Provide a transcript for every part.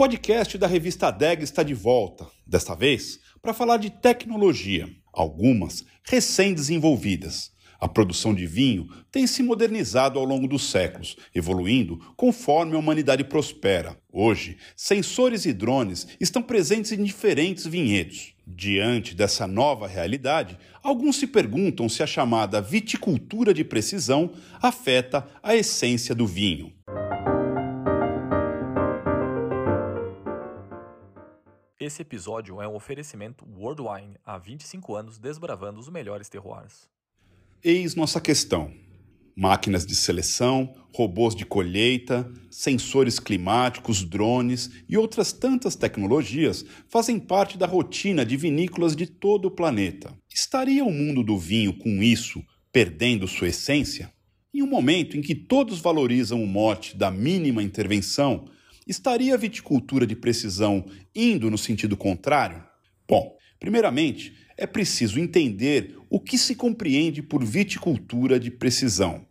podcast da revista ADEG está de volta, desta vez para falar de tecnologia, algumas recém-desenvolvidas. A produção de vinho tem se modernizado ao longo dos séculos, evoluindo conforme a humanidade prospera. Hoje, sensores e drones estão presentes em diferentes vinhedos. Diante dessa nova realidade, alguns se perguntam se a chamada viticultura de precisão afeta a essência do vinho. Esse episódio é um oferecimento World Wine, há 25 anos desbravando os melhores terroirs. Eis nossa questão. Máquinas de seleção, robôs de colheita, sensores climáticos, drones e outras tantas tecnologias fazem parte da rotina de vinícolas de todo o planeta. Estaria o mundo do vinho com isso perdendo sua essência? Em um momento em que todos valorizam o mote da mínima intervenção, estaria a viticultura de precisão indo no sentido contrário? Bom, primeiramente, é preciso entender o que se compreende por viticultura de precisão.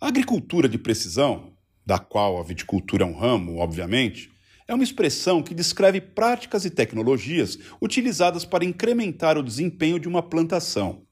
A agricultura de precisão, da qual a viticultura é um ramo, obviamente, é uma expressão que descreve práticas e tecnologias utilizadas para incrementar o desempenho de uma plantação.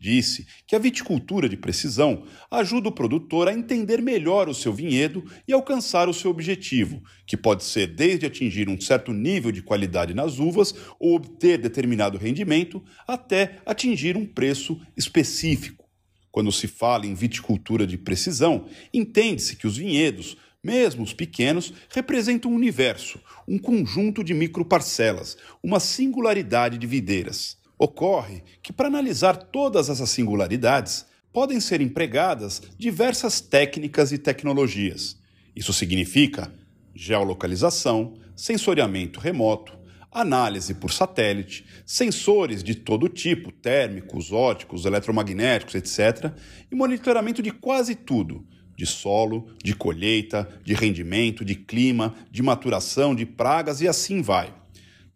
Disse que a viticultura de precisão ajuda o produtor a entender melhor o seu vinhedo e alcançar o seu objetivo, que pode ser desde atingir um certo nível de qualidade nas uvas ou obter determinado rendimento, até atingir um preço específico. Quando se fala em viticultura de precisão, entende-se que os vinhedos, mesmo os pequenos, representam um universo, um conjunto de microparcelas, uma singularidade de videiras. Ocorre que, para analisar todas essas singularidades, podem ser empregadas diversas técnicas e tecnologias. Isso significa geolocalização, sensoriamento remoto, análise por satélite, sensores de todo tipo, térmicos, óticos, eletromagnéticos, etc., e monitoramento de quase tudo, de solo, de colheita, de rendimento, de clima, de maturação, de pragas e assim vai.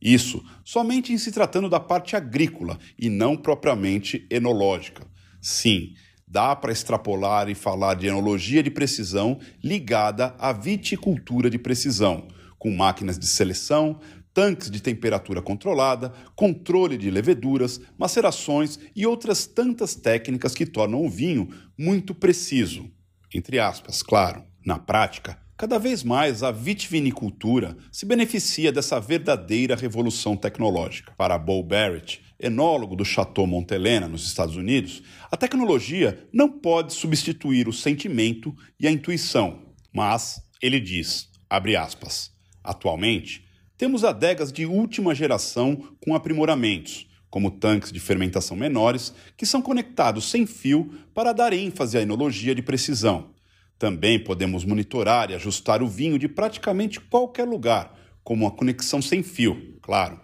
Isso somente em se tratando da parte agrícola e não propriamente enológica. Sim, dá para extrapolar e falar de enologia de precisão ligada à viticultura de precisão, com máquinas de seleção, tanques de temperatura controlada, controle de leveduras, macerações e outras tantas técnicas que tornam o vinho muito preciso. Entre aspas, claro. Na prática, Cada vez mais a vitivinicultura se beneficia dessa verdadeira revolução tecnológica. Para Bo Barrett, enólogo do Chateau Montelena, nos Estados Unidos, a tecnologia não pode substituir o sentimento e a intuição, mas ele diz, abre aspas, atualmente temos adegas de última geração com aprimoramentos, como tanques de fermentação menores, que são conectados sem fio para dar ênfase à enologia de precisão também podemos monitorar e ajustar o vinho de praticamente qualquer lugar, como a conexão sem fio, claro.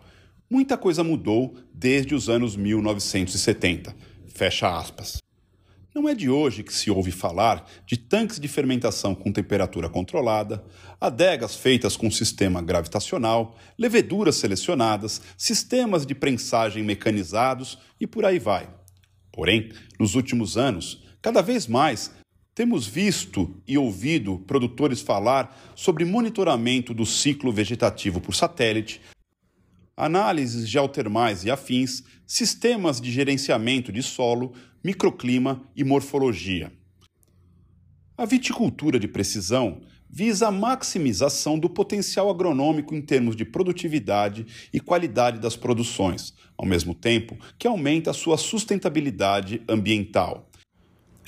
Muita coisa mudou desde os anos 1970. Fecha aspas. Não é de hoje que se ouve falar de tanques de fermentação com temperatura controlada, adegas feitas com sistema gravitacional, leveduras selecionadas, sistemas de prensagem mecanizados e por aí vai. Porém, nos últimos anos, cada vez mais temos visto e ouvido produtores falar sobre monitoramento do ciclo vegetativo por satélite, análises geotermais e afins, sistemas de gerenciamento de solo, microclima e morfologia. A viticultura de precisão visa a maximização do potencial agronômico em termos de produtividade e qualidade das produções, ao mesmo tempo que aumenta a sua sustentabilidade ambiental.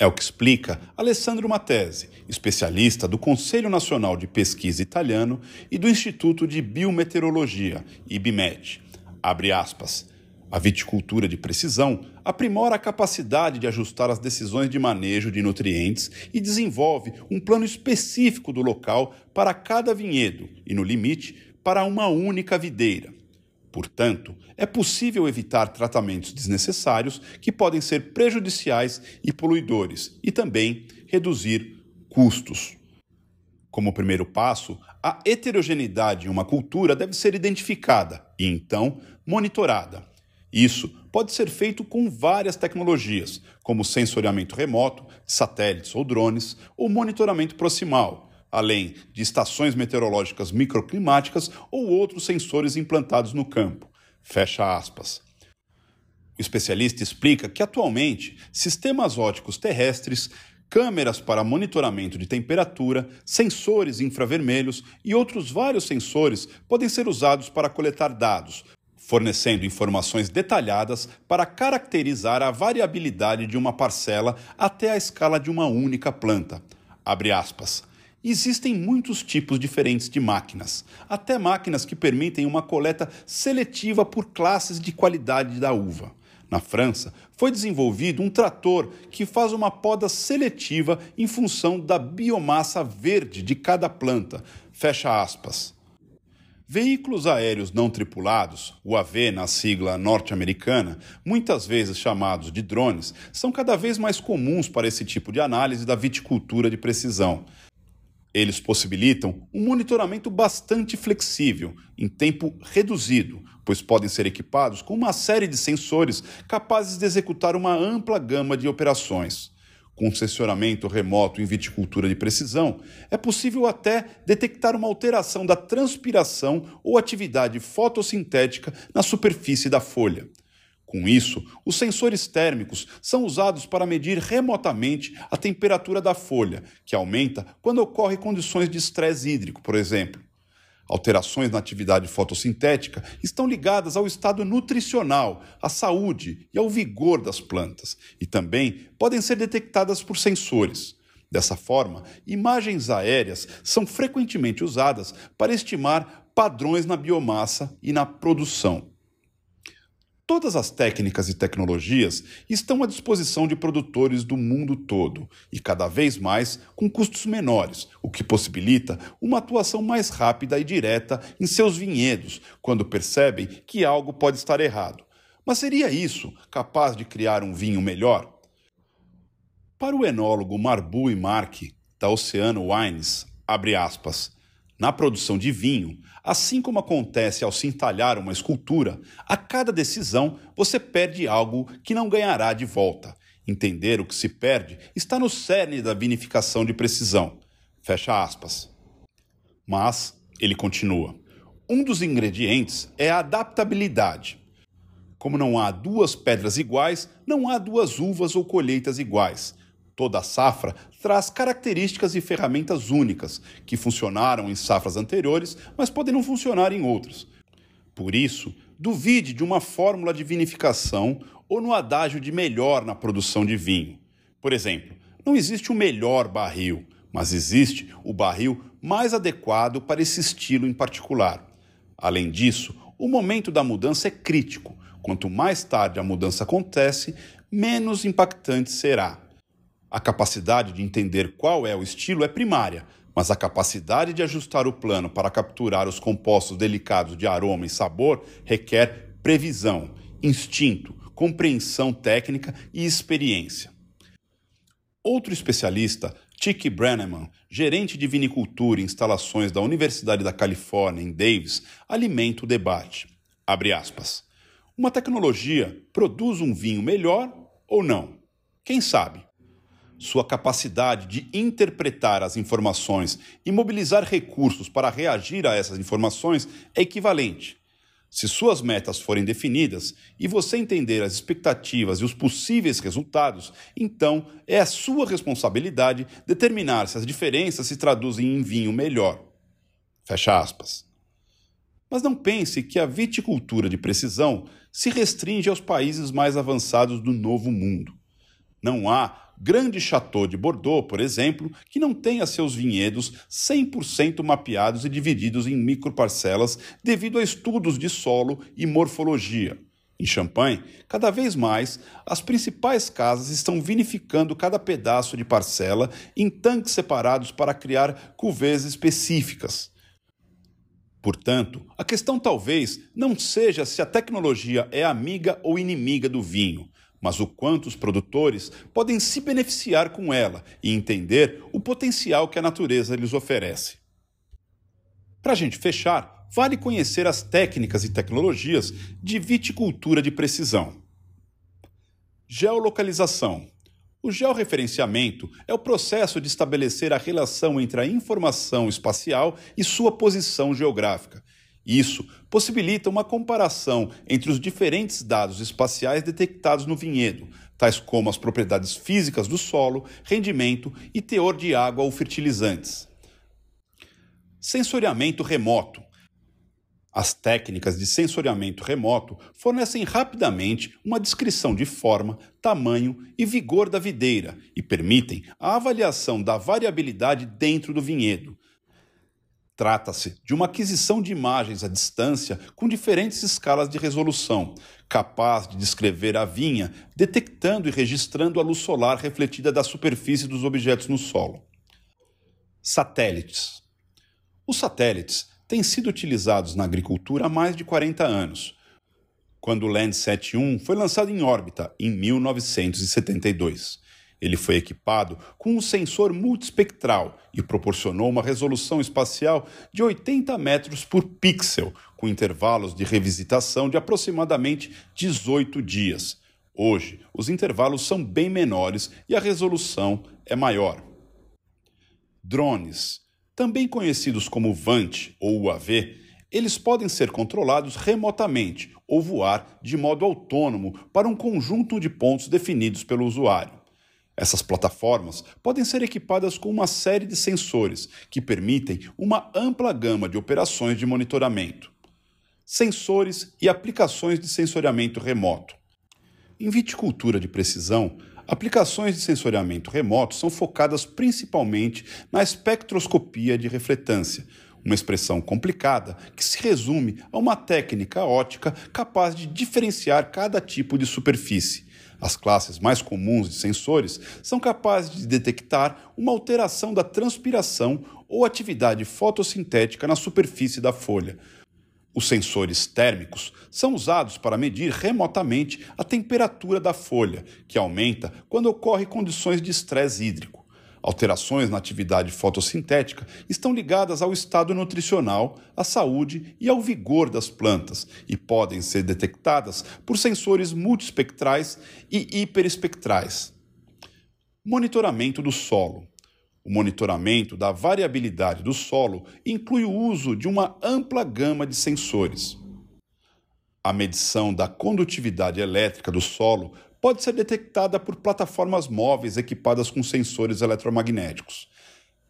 É o que explica Alessandro Matese, especialista do Conselho Nacional de Pesquisa Italiano e do Instituto de Biometeorologia, IBMET. Abre aspas. A viticultura de precisão aprimora a capacidade de ajustar as decisões de manejo de nutrientes e desenvolve um plano específico do local para cada vinhedo e, no limite, para uma única videira. Portanto, é possível evitar tratamentos desnecessários que podem ser prejudiciais e poluidores, e também reduzir custos. Como primeiro passo, a heterogeneidade em uma cultura deve ser identificada e, então, monitorada. Isso pode ser feito com várias tecnologias, como sensoriamento remoto, satélites ou drones, ou monitoramento proximal, além de estações meteorológicas microclimáticas ou outros sensores implantados no campo. Fecha aspas. O especialista explica que atualmente sistemas óticos terrestres, câmeras para monitoramento de temperatura, sensores infravermelhos e outros vários sensores podem ser usados para coletar dados, fornecendo informações detalhadas para caracterizar a variabilidade de uma parcela até a escala de uma única planta. Abre aspas. Existem muitos tipos diferentes de máquinas, até máquinas que permitem uma coleta seletiva por classes de qualidade da uva. Na França, foi desenvolvido um trator que faz uma poda seletiva em função da biomassa verde de cada planta. Fecha aspas. Veículos aéreos não tripulados, UAV na sigla norte-americana, muitas vezes chamados de drones, são cada vez mais comuns para esse tipo de análise da viticultura de precisão. Eles possibilitam um monitoramento bastante flexível, em tempo reduzido, pois podem ser equipados com uma série de sensores capazes de executar uma ampla gama de operações. Com sensoramento remoto em viticultura de precisão, é possível até detectar uma alteração da transpiração ou atividade fotossintética na superfície da folha. Com isso, os sensores térmicos são usados para medir remotamente a temperatura da folha, que aumenta quando ocorrem condições de estresse hídrico, por exemplo. Alterações na atividade fotossintética estão ligadas ao estado nutricional, à saúde e ao vigor das plantas, e também podem ser detectadas por sensores. Dessa forma, imagens aéreas são frequentemente usadas para estimar padrões na biomassa e na produção. Todas as técnicas e tecnologias estão à disposição de produtores do mundo todo e cada vez mais com custos menores, o que possibilita uma atuação mais rápida e direta em seus vinhedos quando percebem que algo pode estar errado. Mas seria isso capaz de criar um vinho melhor? Para o enólogo Marbu e Mark, da Oceano Wines, abre aspas, na produção de vinho, assim como acontece ao se entalhar uma escultura, a cada decisão você perde algo que não ganhará de volta. Entender o que se perde está no cerne da vinificação de precisão. Fecha aspas. Mas, ele continua, um dos ingredientes é a adaptabilidade. Como não há duas pedras iguais, não há duas uvas ou colheitas iguais. Toda safra traz características e ferramentas únicas, que funcionaram em safras anteriores, mas podem não funcionar em outras. Por isso, duvide de uma fórmula de vinificação ou no adágio de melhor na produção de vinho. Por exemplo, não existe o melhor barril, mas existe o barril mais adequado para esse estilo em particular. Além disso, o momento da mudança é crítico. Quanto mais tarde a mudança acontece, menos impactante será. A capacidade de entender qual é o estilo é primária, mas a capacidade de ajustar o plano para capturar os compostos delicados de aroma e sabor requer previsão, instinto, compreensão técnica e experiência. Outro especialista, Chick Brenneman, gerente de vinicultura e instalações da Universidade da Califórnia em Davis, alimenta o debate. Uma tecnologia produz um vinho melhor ou não? Quem sabe? Sua capacidade de interpretar as informações e mobilizar recursos para reagir a essas informações é equivalente. Se suas metas forem definidas e você entender as expectativas e os possíveis resultados, então é a sua responsabilidade determinar se as diferenças se traduzem em vinho melhor. Fecha aspas. Mas não pense que a viticultura de precisão se restringe aos países mais avançados do Novo Mundo. Não há grande Chateau de Bordeaux, por exemplo, que não tenha seus vinhedos 100% mapeados e divididos em microparcelas devido a estudos de solo e morfologia. Em Champagne, cada vez mais, as principais casas estão vinificando cada pedaço de parcela em tanques separados para criar cuvées específicas. Portanto, a questão talvez não seja se a tecnologia é amiga ou inimiga do vinho, mas o quanto os produtores podem se beneficiar com ela e entender o potencial que a natureza lhes oferece. Para a gente fechar, vale conhecer as técnicas e tecnologias de viticultura de precisão. Geolocalização. O georreferenciamento é o processo de estabelecer a relação entre a informação espacial e sua posição geográfica. Isso possibilita uma comparação entre os diferentes dados espaciais detectados no vinhedo, tais como as propriedades físicas do solo, rendimento e teor de água ou fertilizantes. Sensoriamento remoto as técnicas de sensoriamento remoto fornecem rapidamente uma descrição de forma, tamanho e vigor da videira e permitem a avaliação da variabilidade dentro do vinhedo. Trata-se de uma aquisição de imagens à distância com diferentes escalas de resolução, capaz de descrever a vinha, detectando e registrando a luz solar refletida da superfície dos objetos no solo. Satélites. Os satélites têm sido utilizados na agricultura há mais de 40 anos, quando o Landsat 1 foi lançado em órbita em 1972. Ele foi equipado com um sensor multispectral e proporcionou uma resolução espacial de 80 metros por pixel, com intervalos de revisitação de aproximadamente 18 dias. Hoje, os intervalos são bem menores e a resolução é maior. Drones também conhecidos como VANT ou UAV, eles podem ser controlados remotamente ou voar de modo autônomo para um conjunto de pontos definidos pelo usuário. Essas plataformas podem ser equipadas com uma série de sensores que permitem uma ampla gama de operações de monitoramento. Sensores e aplicações de sensoriamento remoto. Em viticultura de precisão, Aplicações de sensoriamento remoto são focadas principalmente na espectroscopia de refletância, uma expressão complicada que se resume a uma técnica ótica capaz de diferenciar cada tipo de superfície. As classes mais comuns de sensores são capazes de detectar uma alteração da transpiração ou atividade fotossintética na superfície da folha os sensores térmicos são usados para medir remotamente a temperatura da folha, que aumenta quando ocorrem condições de estresse hídrico. Alterações na atividade fotossintética estão ligadas ao estado nutricional, à saúde e ao vigor das plantas e podem ser detectadas por sensores multispectrais e hiperespectrais. Monitoramento do solo. O monitoramento da variabilidade do solo inclui o uso de uma ampla gama de sensores. A medição da condutividade elétrica do solo pode ser detectada por plataformas móveis equipadas com sensores eletromagnéticos.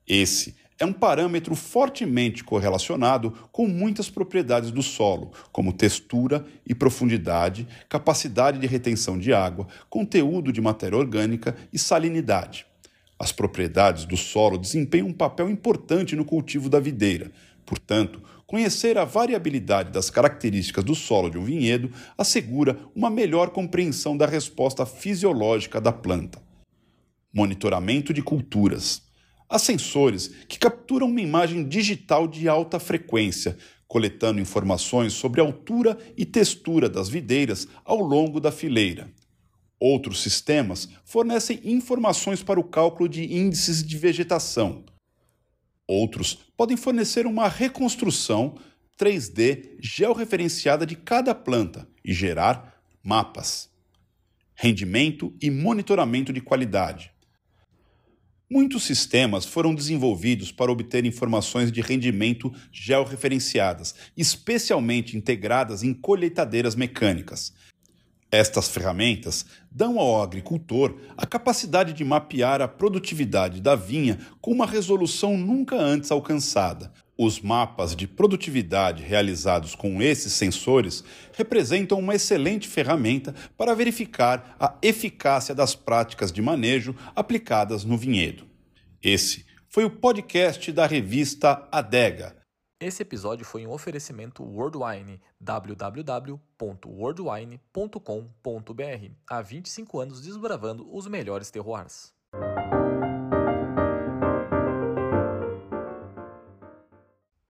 Esse é um parâmetro fortemente correlacionado com muitas propriedades do solo, como textura e profundidade, capacidade de retenção de água, conteúdo de matéria orgânica e salinidade. As propriedades do solo desempenham um papel importante no cultivo da videira. Portanto, conhecer a variabilidade das características do solo de um vinhedo assegura uma melhor compreensão da resposta fisiológica da planta. Monitoramento de culturas. Há sensores que capturam uma imagem digital de alta frequência, coletando informações sobre a altura e textura das videiras ao longo da fileira. Outros sistemas fornecem informações para o cálculo de índices de vegetação. Outros podem fornecer uma reconstrução 3D georreferenciada de cada planta e gerar mapas. Rendimento e monitoramento de qualidade. Muitos sistemas foram desenvolvidos para obter informações de rendimento georreferenciadas, especialmente integradas em colheitadeiras mecânicas. Estas ferramentas dão ao agricultor a capacidade de mapear a produtividade da vinha com uma resolução nunca antes alcançada. Os mapas de produtividade realizados com esses sensores representam uma excelente ferramenta para verificar a eficácia das práticas de manejo aplicadas no vinhedo. Esse foi o podcast da revista Adega esse episódio foi um oferecimento Worldwine, www.worldwine.com.br. Há 25 anos desbravando os melhores terroirs.